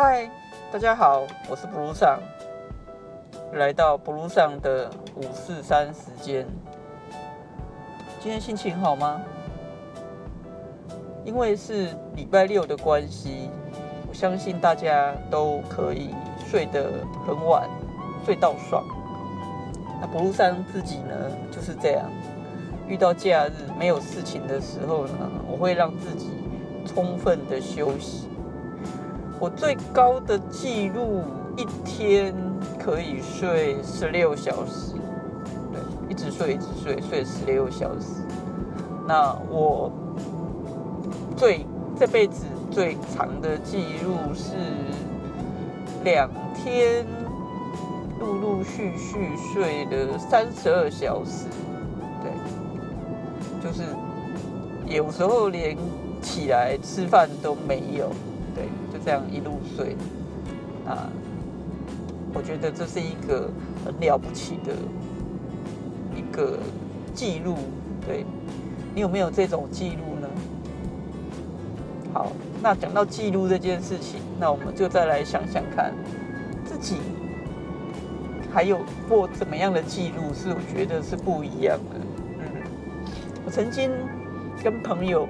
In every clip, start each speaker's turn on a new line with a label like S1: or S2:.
S1: 嗨，大家好，我是布鲁上，来到布鲁上的五四三时间。今天心情好吗？因为是礼拜六的关系，我相信大家都可以睡得很晚，睡到爽。那布鲁上自己呢，就是这样，遇到假日没有事情的时候呢，我会让自己充分的休息。我最高的记录一天可以睡十六小时，对，一直睡一直睡，睡十六小时。那我最这辈子最长的记录是两天陆陆续续睡了三十二小时，对，就是有时候连起来吃饭都没有。对，就这样一路睡，啊，我觉得这是一个很了不起的一个记录。对，你有没有这种记录呢？好，那讲到记录这件事情，那我们就再来想想看，自己还有过怎么样的记录是我觉得是不一样的。嗯，我曾经跟朋友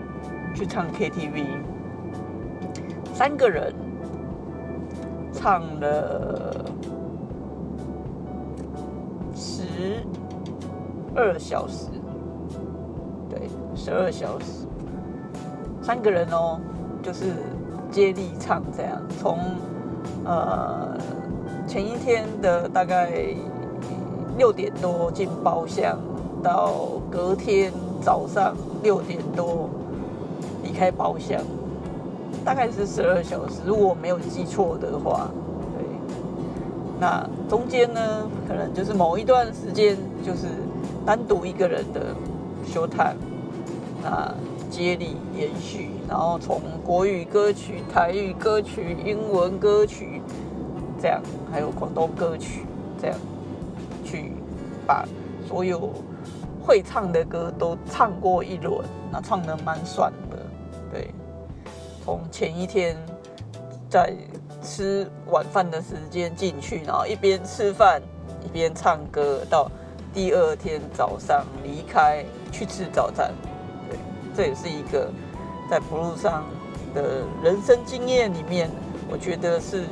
S1: 去唱 KTV。三个人唱了十二小时，对，十二小时，三个人哦，就是接力唱这样，从呃前一天的大概六点多进包厢，到隔天早上六点多离开包厢。大概是十二小时，如果没有记错的话，对。那中间呢，可能就是某一段时间，就是单独一个人的休谈，那接力延续，然后从国语歌曲、台语歌曲、英文歌曲，这样，还有广东歌曲，这样去把所有会唱的歌都唱过一轮，那唱的蛮爽的，对。从前一天在吃晚饭的时间进去，然后一边吃饭一边唱歌，到第二天早上离开去吃早餐。对，这也是一个在不路上的人生经验里面，我觉得是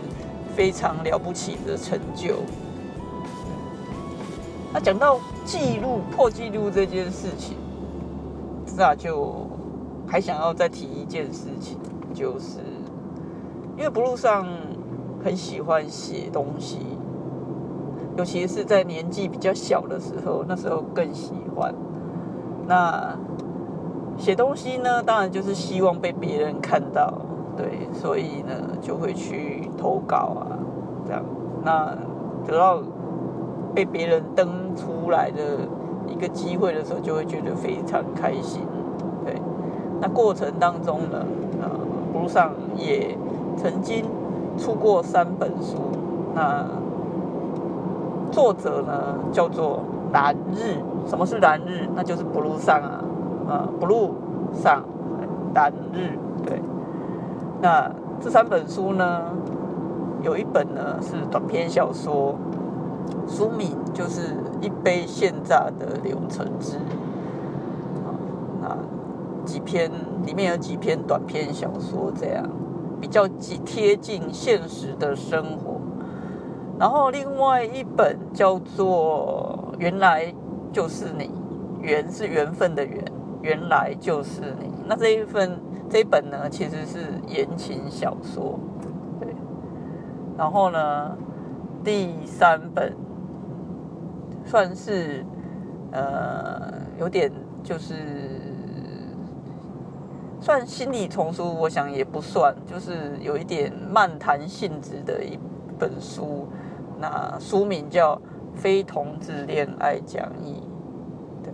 S1: 非常了不起的成就。那讲到记录破记录这件事情，那就还想要再提一件事情。就是因为不路上很喜欢写东西，尤其是在年纪比较小的时候，那时候更喜欢。那写东西呢，当然就是希望被别人看到，对，所以呢就会去投稿啊，这样。那得到被别人登出来的一个机会的时候，就会觉得非常开心，对。那过程当中呢，啊。路上也曾经出过三本书，那作者呢叫做蓝日。什么是蓝日？那就是 blue 上啊，啊 blue 上蓝日。对，那这三本书呢，有一本呢是短篇小说，书名就是《一杯现榨的柳橙汁》。几篇里面有几篇短篇小说，这样比较贴近现实的生活。然后另外一本叫做《原来就是你》，缘是缘分的缘，原来就是你。那这一份这一本呢，其实是言情小说，对。然后呢，第三本算是呃有点就是。算心理丛书，我想也不算，就是有一点漫谈性质的一本书。那书名叫《非同志恋爱讲义》，对。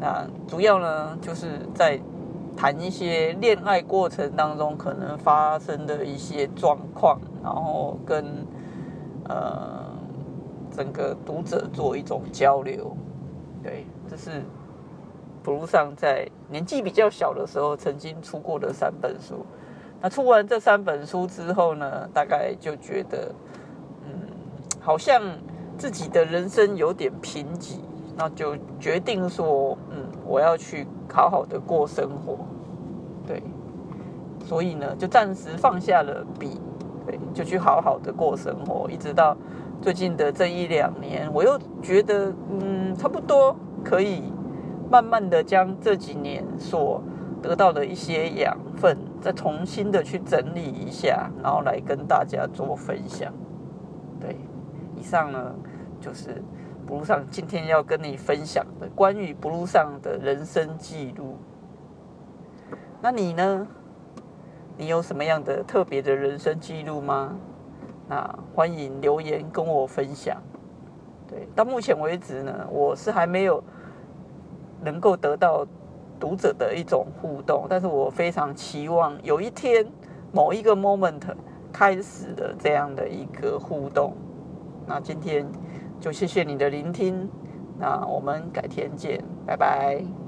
S1: 那主要呢，就是在谈一些恋爱过程当中可能发生的一些状况，然后跟呃整个读者做一种交流。对，这是。不如上在年纪比较小的时候曾经出过的三本书，那出完这三本书之后呢，大概就觉得，嗯，好像自己的人生有点贫瘠，那就决定说，嗯，我要去好好的过生活，对，所以呢，就暂时放下了笔，对，就去好好的过生活，一直到最近的这一两年，我又觉得，嗯，差不多可以慢慢的将这几年所得到的一些养分，再重新的去整理一下，然后来跟大家做分享。对，以上呢就是不路上今天要跟你分享的关于不路上的人生记录。那你呢？你有什么样的特别的人生记录吗？那欢迎留言跟我分享。对，到目前为止呢，我是还没有能够得到。读者的一种互动，但是我非常期望有一天某一个 moment 开始的这样的一个互动。那今天就谢谢你的聆听，那我们改天见，拜拜。